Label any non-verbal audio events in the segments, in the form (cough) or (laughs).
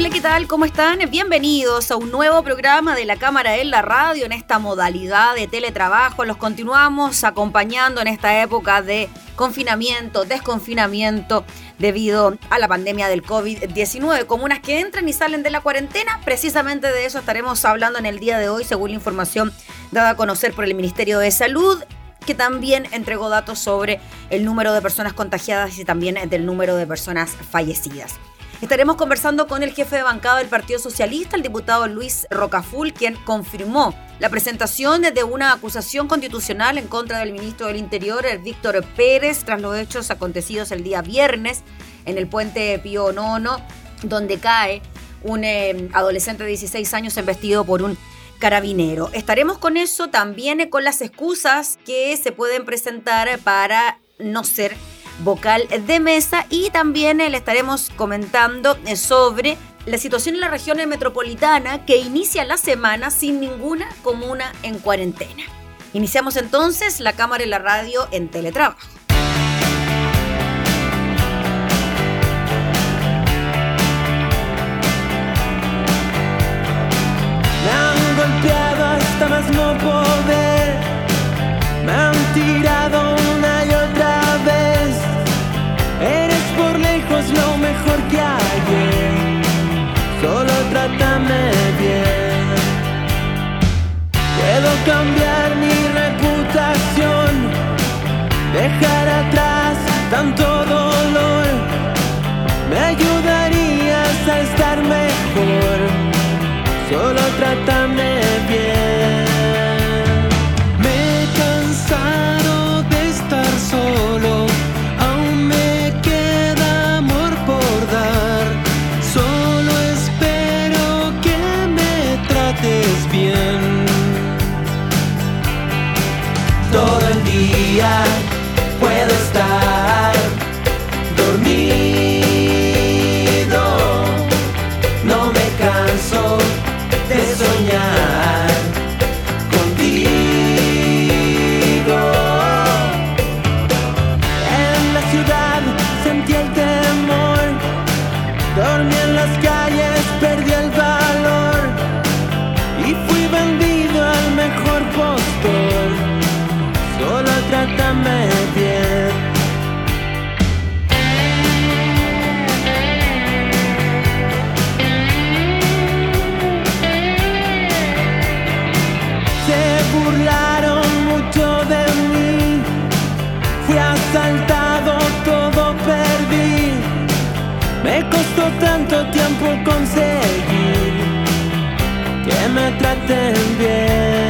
Hola, ¿qué tal? ¿Cómo están? Bienvenidos a un nuevo programa de la Cámara en la Radio en esta modalidad de teletrabajo. Los continuamos acompañando en esta época de confinamiento, desconfinamiento debido a la pandemia del COVID-19. Comunas que entran y salen de la cuarentena, precisamente de eso estaremos hablando en el día de hoy, según la información dada a conocer por el Ministerio de Salud que también entregó datos sobre el número de personas contagiadas y también del número de personas fallecidas. Estaremos conversando con el jefe de bancada del Partido Socialista, el diputado Luis Rocaful, quien confirmó la presentación de una acusación constitucional en contra del ministro del Interior, Víctor Pérez, tras los hechos acontecidos el día viernes en el puente Pío Nono, donde cae un eh, adolescente de 16 años embestido por un carabinero. Estaremos con eso también con las excusas que se pueden presentar para no ser vocal de mesa y también le estaremos comentando eh, sobre la situación en la región metropolitana que inicia la semana sin ninguna comuna en cuarentena. Iniciamos entonces la cámara y la radio en teletrabajo. come Fui asaltado, todo perdí. Me costó tanto tiempo conseguir que me traten bien.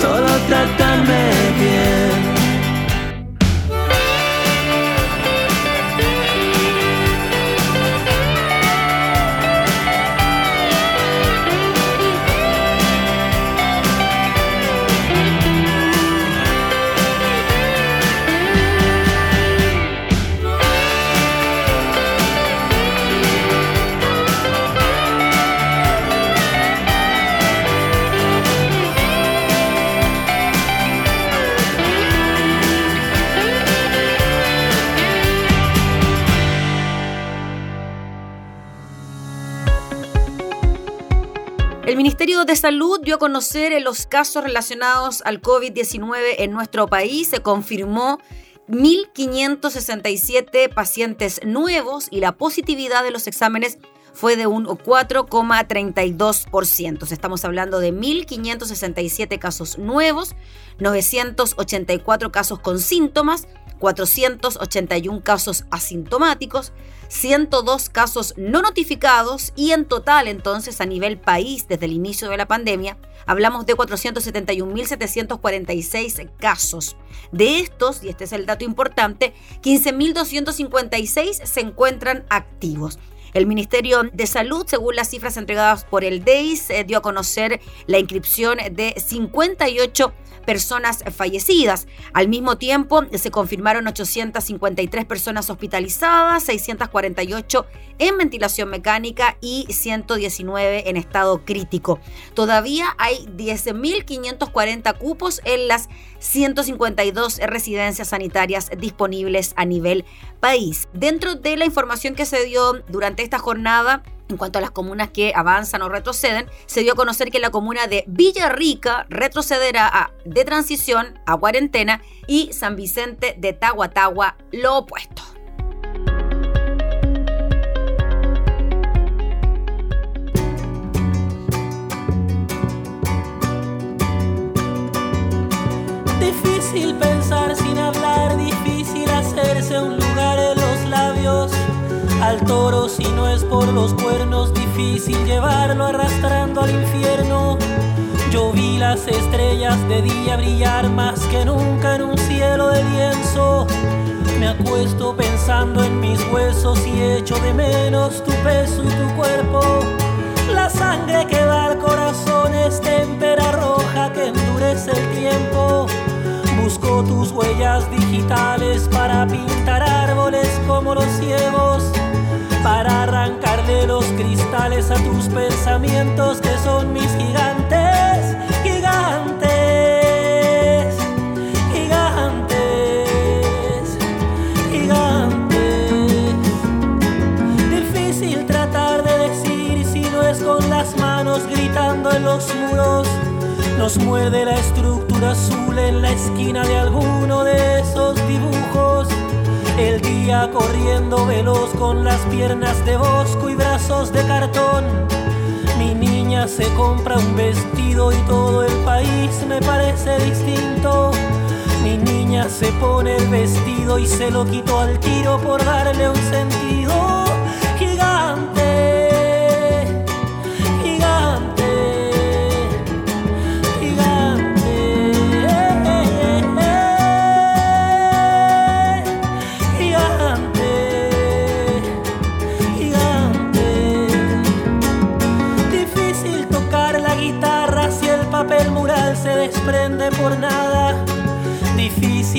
Solo trátame Salud dio a conocer los casos relacionados al COVID-19 en nuestro país. Se confirmó 1.567 pacientes nuevos y la positividad de los exámenes fue de un 4,32%. Estamos hablando de 1.567 casos nuevos, 984 casos con síntomas, 481 casos asintomáticos, 102 casos no notificados y en total entonces a nivel país desde el inicio de la pandemia hablamos de 471.746 casos. De estos, y este es el dato importante, 15.256 se encuentran activos. El Ministerio de Salud, según las cifras entregadas por el DEIS, eh, dio a conocer la inscripción de 58 personas fallecidas. Al mismo tiempo, se confirmaron 853 personas hospitalizadas, 648 en ventilación mecánica y 119 en estado crítico. Todavía hay 10.540 cupos en las 152 residencias sanitarias disponibles a nivel país. Dentro de la información que se dio durante esta jornada, en cuanto a las comunas que avanzan o retroceden, se dio a conocer que la comuna de Villarrica retrocederá a, de transición a cuarentena y San Vicente de Tahuatahua lo opuesto. Difícil pensar sin hablar, difícil hacerse un lugar en los labios al toro si no es por los cuernos, difícil llevarlo arrastrando al infierno. Yo vi las estrellas de día brillar más que nunca en un cielo de lienzo. Me acuesto pensando en mis huesos y echo de menos tu peso y tu cuerpo. La sangre que va al corazón es témpera roja que endurece el tiempo. Busco tus huellas digitales para pintar árboles como los ciegos arrancarle los cristales a tus pensamientos que son mis gigantes, gigantes, gigantes, gigantes. Difícil tratar de decir si no es con las manos gritando en los muros. Nos muerde la estructura azul en la esquina de alguno de esos dibujos el día corriendo veloz con las piernas de bosco y brazos de cartón. Mi niña se compra un vestido y todo el país me parece distinto. Mi niña se pone el vestido y se lo quito al tiro por darle un sentido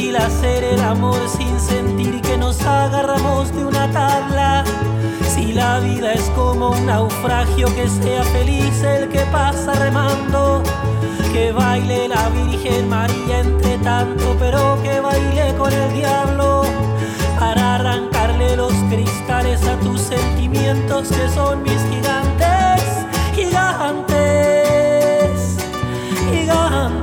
Difícil hacer el amor sin sentir que nos agarramos de una tabla. Si la vida es como un naufragio, que sea feliz el que pasa remando. Que baile la Virgen María entre tanto, pero que baile con el diablo. Para arrancarle los cristales a tus sentimientos que son mis gigantes, gigantes, gigantes.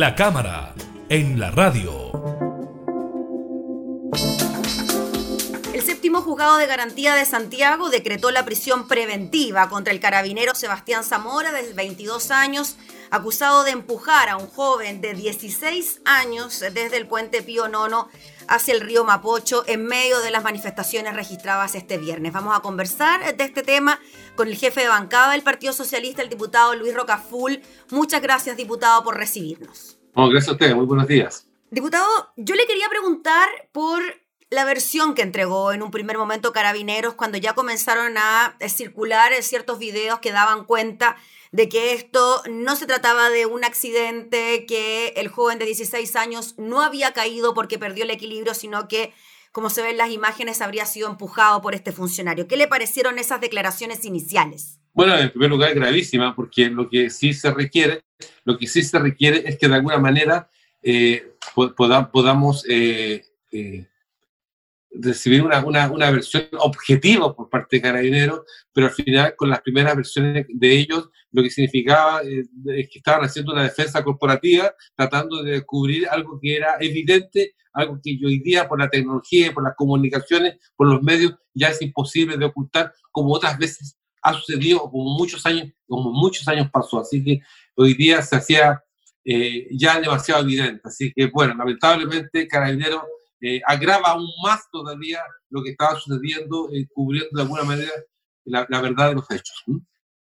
La cámara en la radio. El séptimo juzgado de garantía de Santiago decretó la prisión preventiva contra el carabinero Sebastián Zamora de 22 años acusado de empujar a un joven de 16 años desde el puente Pío Nono hacia el río Mapocho en medio de las manifestaciones registradas este viernes. Vamos a conversar de este tema con el jefe de bancada del Partido Socialista, el diputado Luis Rocaful. Muchas gracias, diputado, por recibirnos. gracias a ustedes, muy buenos días. Diputado, yo le quería preguntar por la versión que entregó en un primer momento Carabineros cuando ya comenzaron a eh, circular ciertos videos que daban cuenta de que esto no se trataba de un accidente, que el joven de 16 años no había caído porque perdió el equilibrio, sino que, como se ven las imágenes, habría sido empujado por este funcionario. ¿Qué le parecieron esas declaraciones iniciales? Bueno, en primer lugar, gravísima, porque lo que sí se requiere, lo que sí se requiere es que de alguna manera eh, podamos eh, eh, recibir una, una, una, versión objetiva por parte de Carabineros, pero al final con las primeras versiones de ellos lo que significaba eh, es que estaban haciendo una defensa corporativa, tratando de descubrir algo que era evidente, algo que hoy día por la tecnología, por las comunicaciones, por los medios, ya es imposible de ocultar, como otras veces ha sucedido, como muchos años, como muchos años pasó. Así que hoy día se hacía eh, ya demasiado evidente. Así que, bueno, lamentablemente Carabineros eh, agrava aún más todavía lo que estaba sucediendo, eh, cubriendo de alguna manera la, la verdad de los hechos.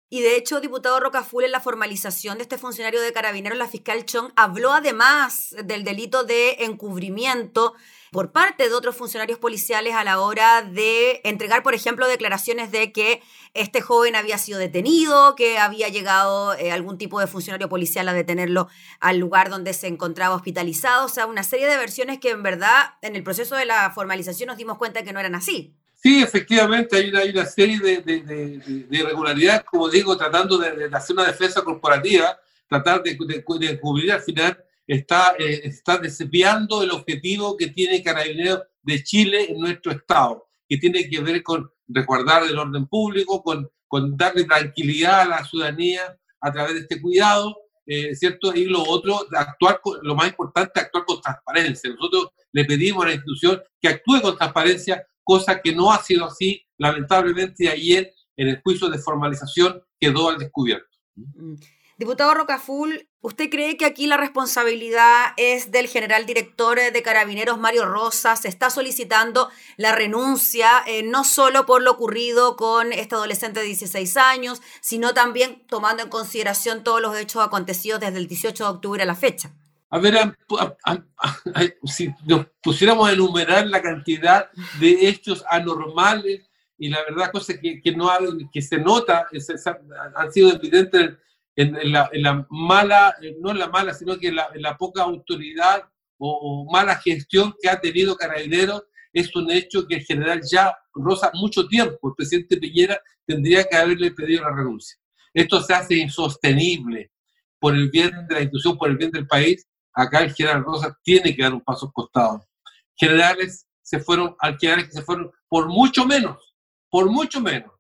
Y de hecho, diputado Rocaful, en la formalización de este funcionario de carabineros, la fiscal Chong habló además del delito de encubrimiento por parte de otros funcionarios policiales a la hora de entregar, por ejemplo, declaraciones de que este joven había sido detenido, que había llegado eh, algún tipo de funcionario policial a detenerlo al lugar donde se encontraba hospitalizado. O sea, una serie de versiones que en verdad en el proceso de la formalización nos dimos cuenta que no eran así. Sí, efectivamente, hay una, serie de, de, de, irregularidades, como digo, tratando de, hacer una defensa corporativa, tratar de, cubrir al final, está, eh, está desviando el objetivo que tiene Carabineros de Chile en nuestro Estado, que tiene que ver con resguardar el orden público, con, con darle tranquilidad a la ciudadanía a través de este cuidado, eh, ¿cierto? Y lo otro, actuar con, lo más importante, actuar con transparencia. Nosotros le pedimos a la institución que actúe con transparencia cosa que no ha sido así, lamentablemente ayer en el juicio de formalización quedó al descubierto. Mm. Diputado Rocaful, ¿usted cree que aquí la responsabilidad es del general director de Carabineros, Mario Rosas? Se está solicitando la renuncia, eh, no solo por lo ocurrido con este adolescente de 16 años, sino también tomando en consideración todos los hechos acontecidos desde el 18 de octubre a la fecha. A ver, (laughs) si nos pusiéramos a enumerar la cantidad de hechos anormales y la verdad, cosas que, que, no, que se nota, han sido evidentes en, la, mala, no en la mala, sino que en la, poca autoridad o, mala gestión que ha tenido Carabineros, es un hecho que en general ya roza mucho tiempo. El presidente Piñera tendría que haberle pedido la renuncia. Esto se hace insostenible por el bien de la institución, por el bien del país, acá el general Rosas tiene que dar un paso costado. Generales se fueron, al generales que se fueron por mucho menos, por mucho menos.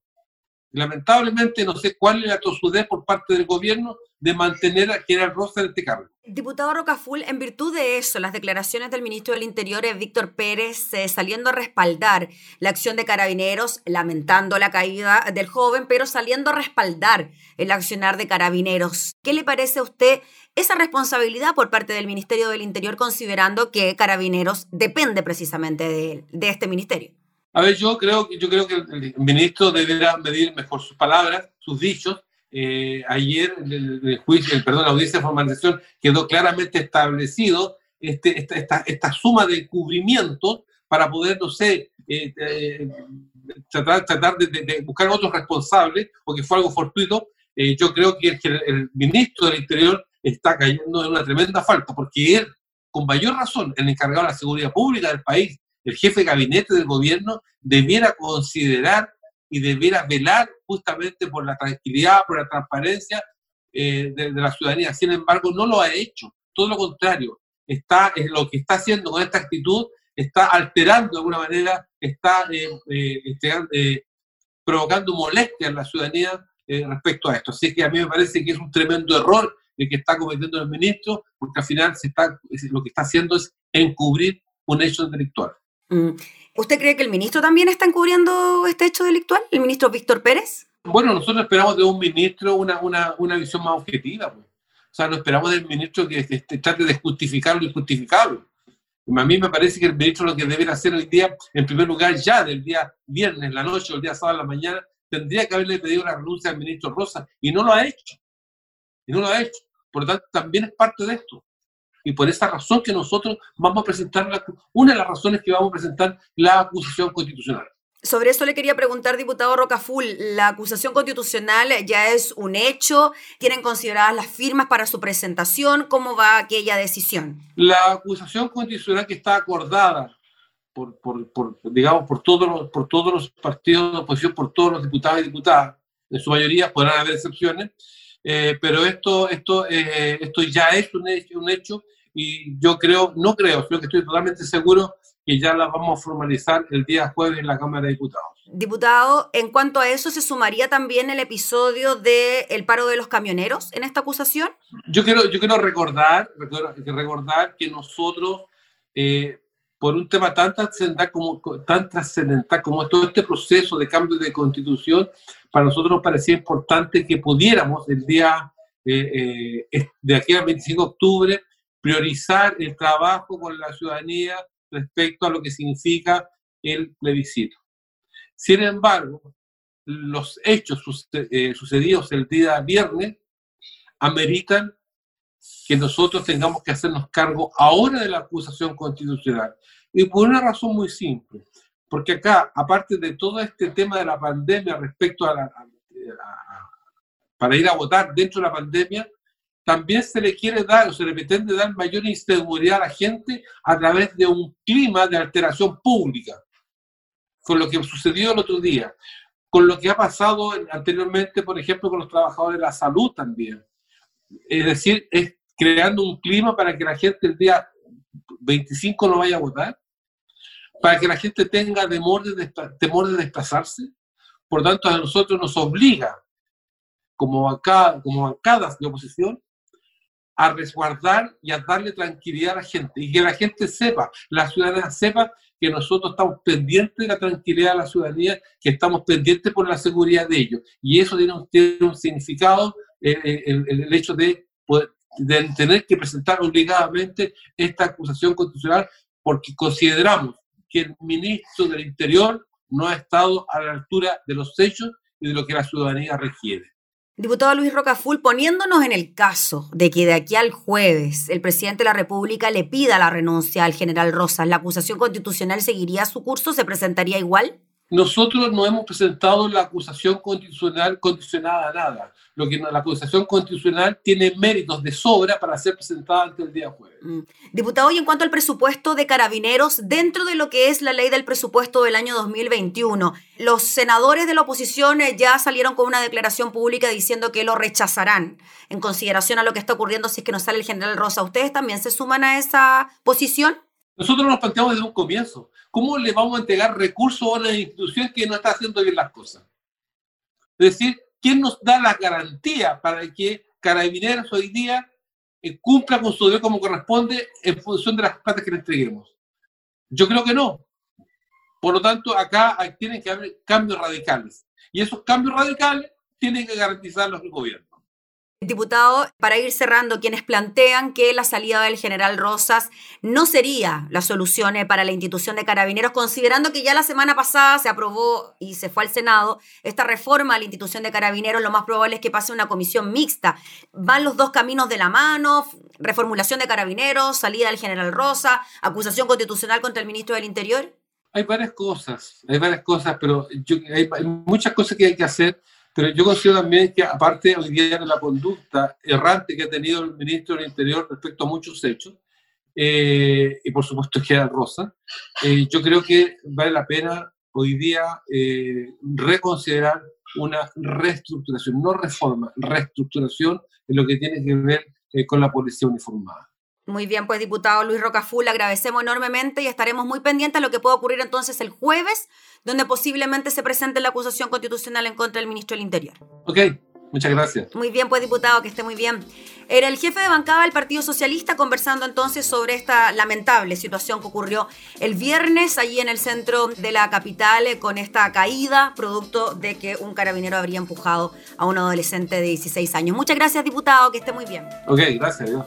Lamentablemente no sé cuál es la tosudez por parte del gobierno de mantener a General Rosa en este cargo. Diputado Rocaful, en virtud de eso, las declaraciones del ministro del Interior, Víctor Pérez, eh, saliendo a respaldar la acción de carabineros, lamentando la caída del joven, pero saliendo a respaldar el accionar de carabineros. ¿Qué le parece a usted esa responsabilidad por parte del Ministerio del Interior, considerando que carabineros depende precisamente de, de este ministerio? A ver, yo creo, yo creo que el ministro deberá medir mejor sus palabras, sus dichos, eh, ayer en el, juicio, perdón, la audiencia de formalización quedó claramente establecido este, esta, esta, esta, suma de cubrimiento para poder, no sé, eh, eh, tratar, tratar de, de, buscar otros responsables, porque fue algo fortuito. yo creo que el, el, ministro del Interior está cayendo en una tremenda falta, porque él, con mayor razón, el encargado de la seguridad pública del país, el jefe de gabinete del gobierno, debiera considerar y debiera velar justamente por la tranquilidad, por la transparencia eh, de, la ciudadanía. Sin embargo, no lo ha hecho. Todo lo contrario. Está, es lo que está haciendo con esta actitud está alterando de alguna manera, está eh, eh, este, provocando molestia en la ciudadanía respecto a esto. Así que a mí me parece que es un tremendo error el que está cometiendo el ministro, porque al final se está, lo que está haciendo es encubrir un hecho delictual. Mm. ¿Usted cree que el ministro también está encubriendo este hecho delictual, el ministro Víctor Pérez? Bueno, nosotros esperamos de un ministro una, una, una visión más objetiva. Pues. O sea, no esperamos del ministro que, trate de justificar lo injustificable. A mí me parece que el ministro lo que debería hacer hoy día, en primer lugar, ya del día viernes, la noche o el día sábado, la mañana, tendría que haberle pedido la renuncia al ministro Rosa y no lo ha hecho. Y no lo ha hecho. Por lo tanto, también es parte de esto. Y por esa razón que nosotros vamos a presentar, una de las razones que vamos a presentar la acusación constitucional. Sobre eso le quería preguntar, diputado Rocaful, ¿la acusación constitucional ya es un hecho? ¿Tienen consideradas las firmas para su presentación? ¿Cómo va aquella decisión? La acusación constitucional que está acordada por, digamos, por todos, los, por todos los partidos de oposición, por todos los diputados y diputadas, en su mayoría podrán haber excepciones, eh, pero esto, esto, eh, esto ya es un hecho, un hecho y yo creo, no creo, sino que estoy totalmente seguro que ya la vamos a formalizar el día jueves en la Cámara de Diputados. Diputado, en cuanto a eso, ¿se sumaría también el episodio del paro de los camioneros en esta acusación? Yo quiero, yo quiero recordar, recordar que nosotros, eh, por un tema tan trascendental como, tan trascendental como todo este proceso de cambio de constitución, para nosotros nos parecía importante que pudiéramos el día eh, eh, de aquí al 25 de octubre priorizar el trabajo con la ciudadanía respecto a lo que significa el plebiscito. Sin embargo, los hechos eh, sucedidos el día viernes ameritan que nosotros tengamos que hacernos cargo ahora de la acusación constitucional. Y por una razón muy simple, porque acá, aparte de todo este tema de la pandemia respecto a la, para ir a votar dentro de la pandemia, también se le quiere dar o se le pretende dar mayor inseguridad a la gente a través de un clima de alteración pública, con lo que sucedió el otro día, con lo que ha pasado anteriormente, por ejemplo, con los trabajadores de la salud también. Es decir, es creando un clima para que la gente el día 25 no vaya a votar, para que la gente tenga temor de, temor de desplazarse. Por tanto, a nosotros nos obliga, como, acá, como bancadas de oposición, a resguardar y a darle tranquilidad a la gente y que la gente sepa, la ciudadanía sepa que nosotros estamos pendientes de la tranquilidad de la ciudadanía, que estamos pendientes por la seguridad de ellos. Y eso tiene un, significado, eh, eh, el, hecho de, de tener que presentar obligadamente esta acusación constitucional, porque consideramos que el ministro del Interior no ha estado a la altura de los hechos y de lo que la ciudadanía requiere. Diputado Luis Rocaful, poniéndonos en el caso de que de aquí al jueves el presidente de la República le pida la renuncia al general Rosas, ¿la acusación constitucional seguiría su curso? ¿Se presentaría igual? Nosotros no hemos presentado la acusación constitucional condicionada a nada. Lo que la acusación constitucional tiene méritos de sobra para ser presentada ante el día jueves. Mm. Diputado, y en cuanto al presupuesto de carabineros, dentro de lo que es la ley del presupuesto del año 2021, los senadores de la oposición eh, ya salieron con una declaración pública diciendo que lo rechazarán en consideración a lo que está ocurriendo si es que no sale el general Rosa. ¿Ustedes también se suman a esa posición? Nosotros nos planteamos desde un comienzo, ¿cómo le vamos a entregar recursos a una institución que no está haciendo bien las cosas? Es decir, ¿quién nos da la garantía para que Carabineros hoy día eh, cumpla con su deber como corresponde en función de las plata que le entreguemos? Yo creo que no. Por lo tanto, acá tienen que haber cambios radicales. Y esos cambios radicales tienen que garantizarlos el gobierno. Diputado, para ir cerrando, quienes plantean que la salida del general Rosas no sería la solución eh, para la institución de carabineros, considerando que ya la semana pasada se aprobó y se fue al Senado esta reforma a la institución de carabineros, lo más probable es que pase una comisión mixta. ¿Van los dos caminos de la mano? Reformulación de carabineros, salida del general Rosa, acusación constitucional contra el ministro del Interior. Hay varias cosas, hay varias cosas, pero hay muchas cosas que hay que hacer pero yo considero también que, aparte hoy día de la conducta errante que ha tenido el ministro del Interior respecto a muchos hechos, eh, y por supuesto que era Rosa, eh, yo creo que vale la pena hoy día eh, reconsiderar una reestructuración, no reforma, reestructuración en lo que tiene que ver con la policía uniformada. Muy bien, pues diputado Luis Rocaful, agradecemos enormemente y estaremos muy pendientes a lo que pueda ocurrir entonces el jueves, donde posiblemente se presente la acusación constitucional en contra del ministro del Interior. Ok, muchas gracias. Muy bien, pues diputado, que esté muy bien. Era el jefe de bancada del Partido Socialista conversando entonces sobre esta lamentable situación que ocurrió el viernes allí en el centro de la capital eh, con esta caída producto de que un carabinero habría empujado a un adolescente de 16 años. Muchas gracias, diputado, que esté muy bien. Ok, gracias. Dios.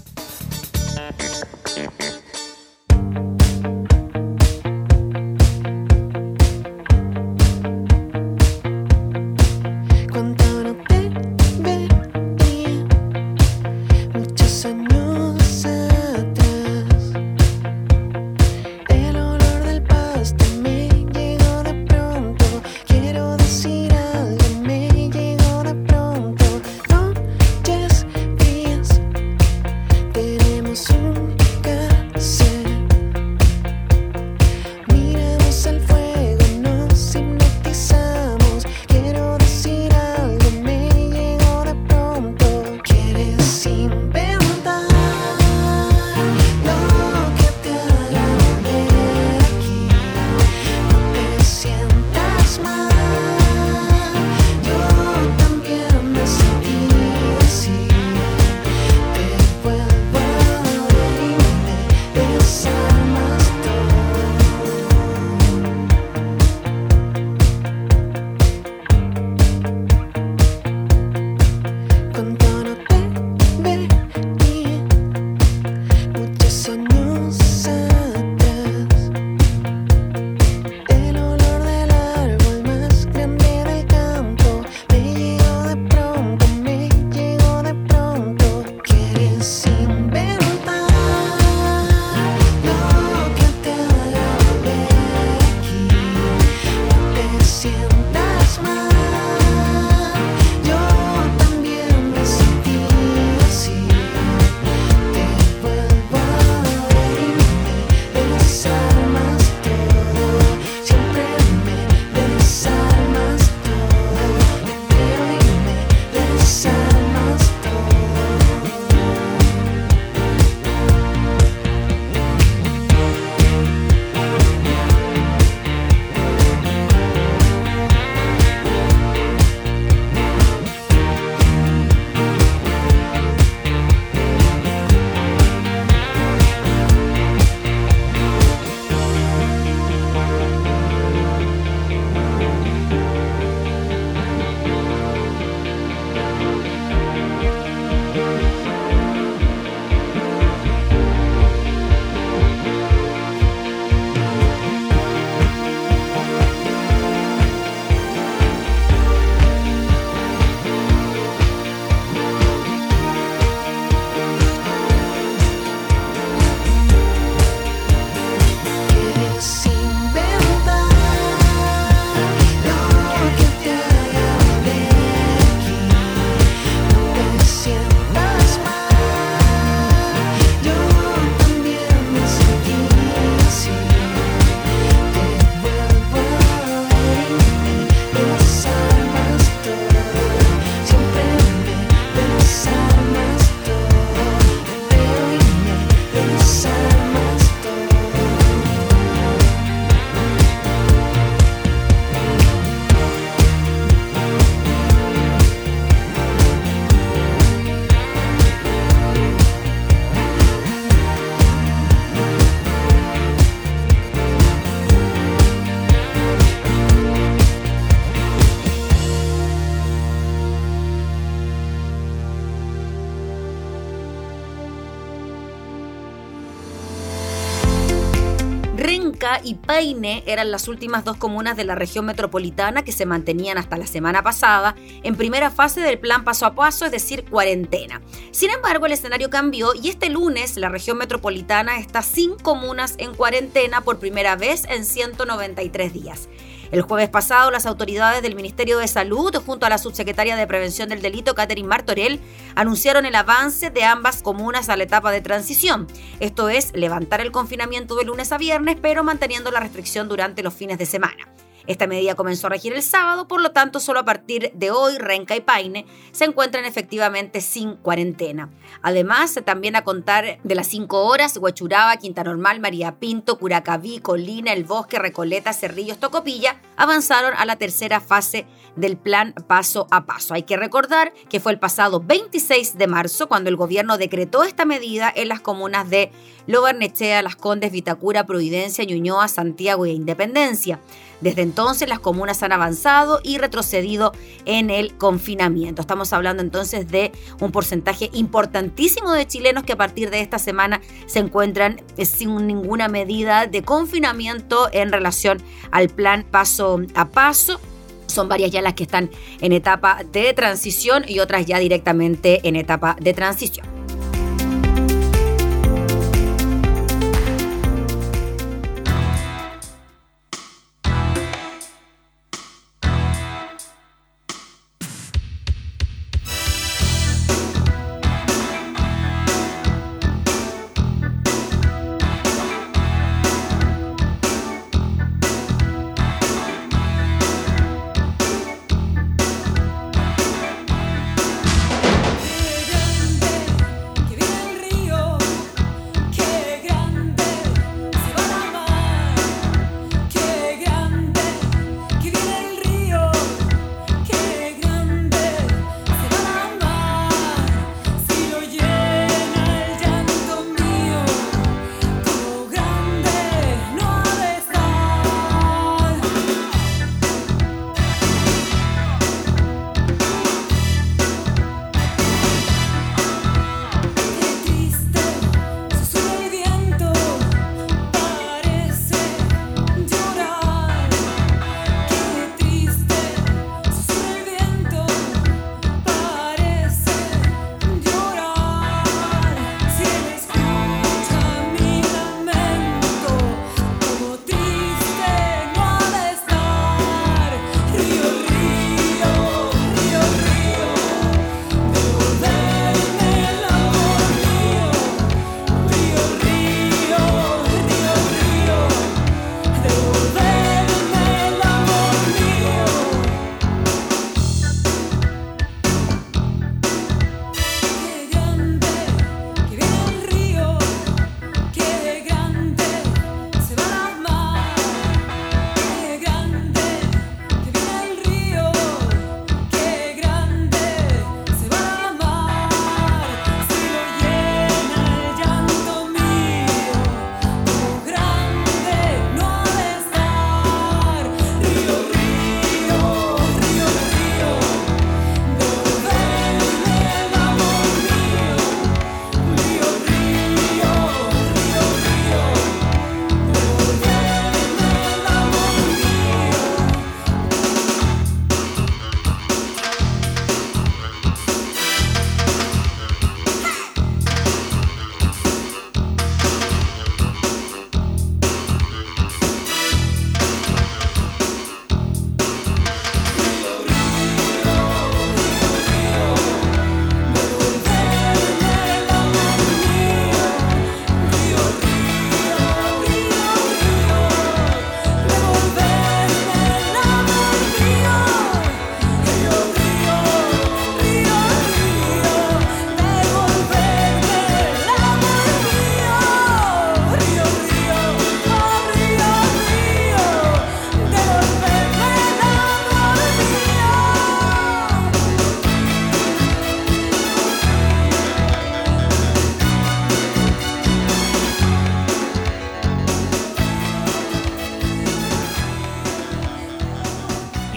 Eran las últimas dos comunas de la región metropolitana que se mantenían hasta la semana pasada en primera fase del plan paso a paso, es decir, cuarentena. Sin embargo, el escenario cambió y este lunes la región metropolitana está sin comunas en cuarentena por primera vez en 193 días. El jueves pasado, las autoridades del Ministerio de Salud, junto a la subsecretaria de Prevención del Delito, Catherine Martorell, anunciaron el avance de ambas comunas a la etapa de transición. Esto es, levantar el confinamiento de lunes a viernes, pero manteniendo la restricción durante los fines de semana. Esta medida comenzó a regir el sábado, por lo tanto, solo a partir de hoy Renca y Paine se encuentran efectivamente sin cuarentena. Además, también a contar de las cinco horas, Huachuraba, Quinta Normal, María Pinto, Curacaví, Colina, El Bosque, Recoleta, Cerrillos, Tocopilla avanzaron a la tercera fase del plan paso a paso. Hay que recordar que fue el pasado 26 de marzo cuando el gobierno decretó esta medida en las comunas de Lobarnechea, Las Condes, Vitacura, Providencia, Ñuñoa, Santiago e Independencia. Desde entonces las comunas han avanzado y retrocedido en el confinamiento. Estamos hablando entonces de un porcentaje importantísimo de chilenos que a partir de esta semana se encuentran eh, sin ninguna medida de confinamiento en relación al plan paso a paso. Son varias ya las que están en etapa de transición y otras ya directamente en etapa de transición.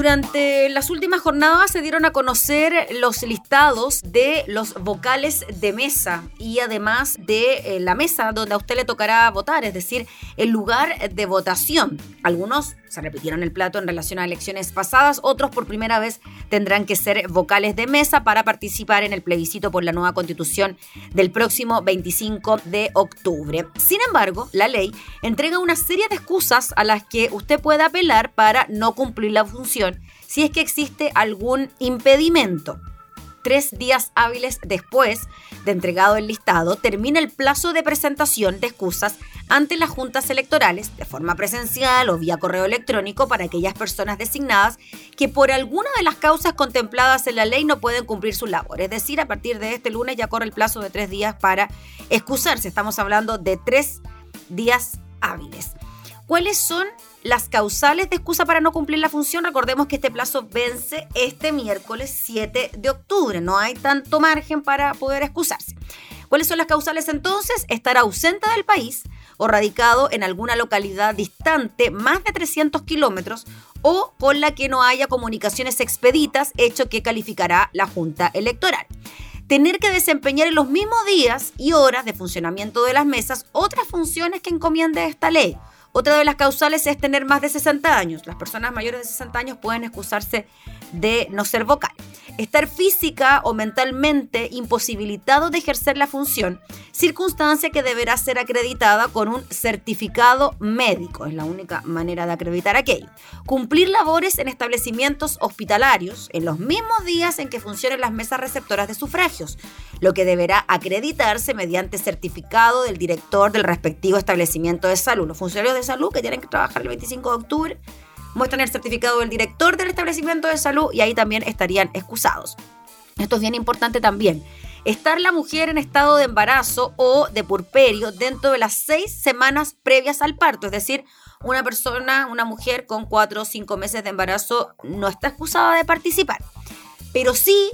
Durante las últimas jornadas se dieron a conocer los listados de los vocales de mesa y además de eh, la mesa donde a usted le tocará votar, es decir, el lugar de votación. Algunos se repitieron el plato en relación a elecciones pasadas, otros por primera vez tendrán que ser vocales de mesa para participar en el plebiscito por la nueva constitución del próximo 25 de octubre. Sin embargo, la ley entrega una serie de excusas a las que usted puede apelar para no cumplir la función si es que existe algún impedimento tres días hábiles después de entregado el listado, termina el plazo de presentación de excusas ante las juntas electorales de forma presencial o vía correo electrónico para aquellas personas designadas que por alguna de las causas contempladas en la ley no pueden cumplir su labor. Es decir, a partir de este lunes ya corre el plazo de tres días para excusarse. Estamos hablando de tres días hábiles. ¿Cuáles son las causales de excusa para no cumplir la función? Recordemos que este plazo vence este miércoles 7 de octubre. No hay tanto margen para poder excusarse. ¿Cuáles son las causales entonces? Estar ausente del país o radicado en alguna localidad distante más de 300 kilómetros o con la que no haya comunicaciones expeditas, hecho que calificará la Junta Electoral tener que desempeñar en los mismos días y horas de funcionamiento de las mesas otras funciones que encomiende esta ley. Otra de las causales es tener más de 60 años. Las personas mayores de 60 años pueden excusarse de no ser vocal. Estar física o mentalmente imposibilitado de ejercer la función, circunstancia que deberá ser acreditada con un certificado médico, es la única manera de acreditar aquello. Cumplir labores en establecimientos hospitalarios en los mismos días en que funcionen las mesas receptoras de sufragios, lo que deberá acreditarse mediante certificado del director del respectivo establecimiento de salud. Los funcionarios de salud que tienen que trabajar el 25 de octubre muestran el certificado del director del establecimiento de salud y ahí también estarían excusados. Esto es bien importante también. Estar la mujer en estado de embarazo o de purperio dentro de las seis semanas previas al parto. Es decir, una persona, una mujer con cuatro o cinco meses de embarazo no está excusada de participar. Pero sí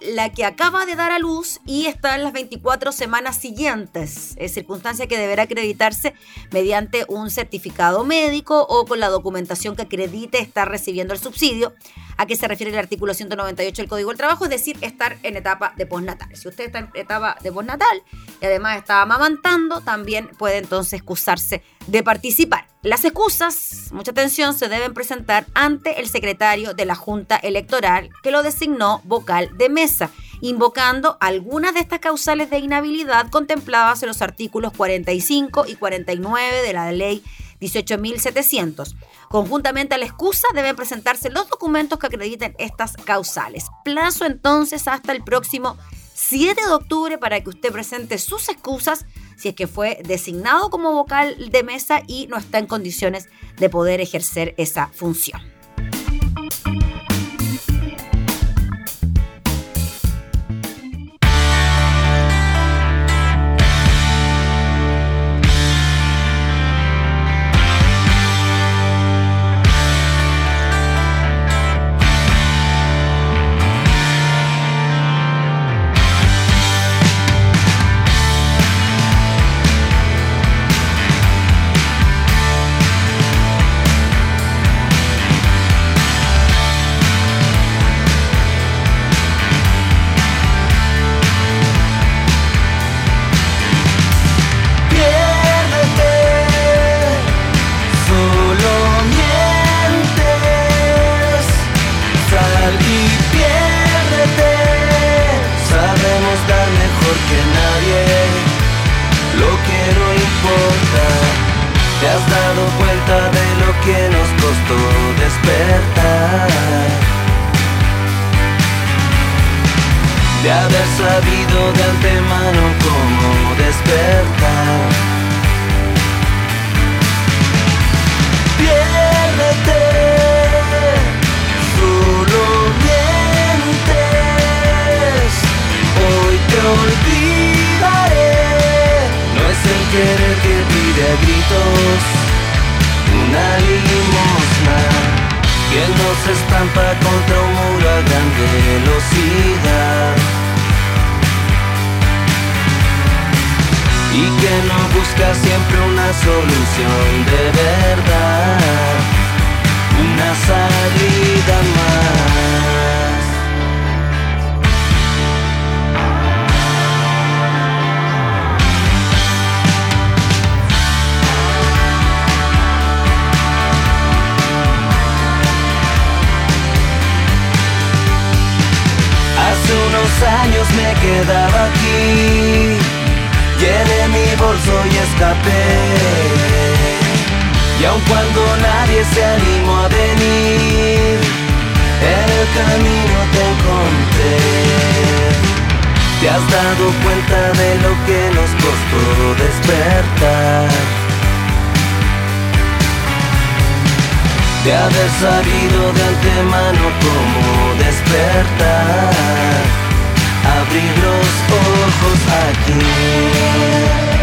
la que acaba de dar a luz y está en las 24 semanas siguientes, es circunstancia que deberá acreditarse mediante un certificado médico o con la documentación que acredite estar recibiendo el subsidio, a qué se refiere el artículo 198 del Código del Trabajo, es decir, estar en etapa de postnatal. Si usted está en etapa de postnatal y además está amamantando, también puede entonces excusarse de participar. Las excusas, mucha atención, se deben presentar ante el secretario de la Junta Electoral que lo designó vocal de mesa, invocando algunas de estas causales de inhabilidad contempladas en los artículos 45 y 49 de la ley 18.700. Conjuntamente a la excusa deben presentarse los documentos que acrediten estas causales. Plazo entonces hasta el próximo 7 de octubre para que usted presente sus excusas si es que fue designado como vocal de mesa y no está en condiciones de poder ejercer esa función. Te has dado cuenta de lo que nos costó despertar. De haber sabido de antemano cómo despertar. Abrir los ojos aquí.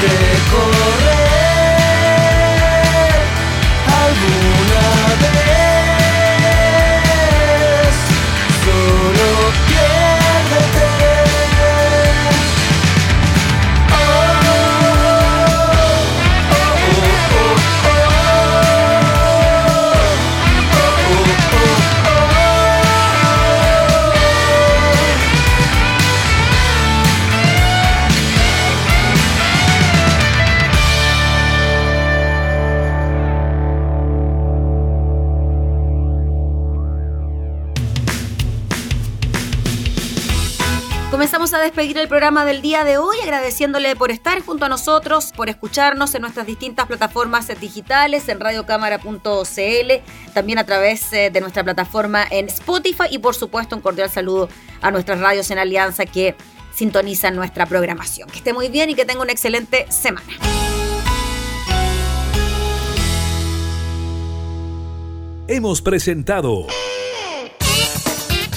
te a despedir el programa del día de hoy agradeciéndole por estar junto a nosotros, por escucharnos en nuestras distintas plataformas digitales, en radiocámara.cl, también a través eh, de nuestra plataforma en Spotify y por supuesto un cordial saludo a nuestras radios en alianza que sintonizan nuestra programación. Que esté muy bien y que tenga una excelente semana. Hemos presentado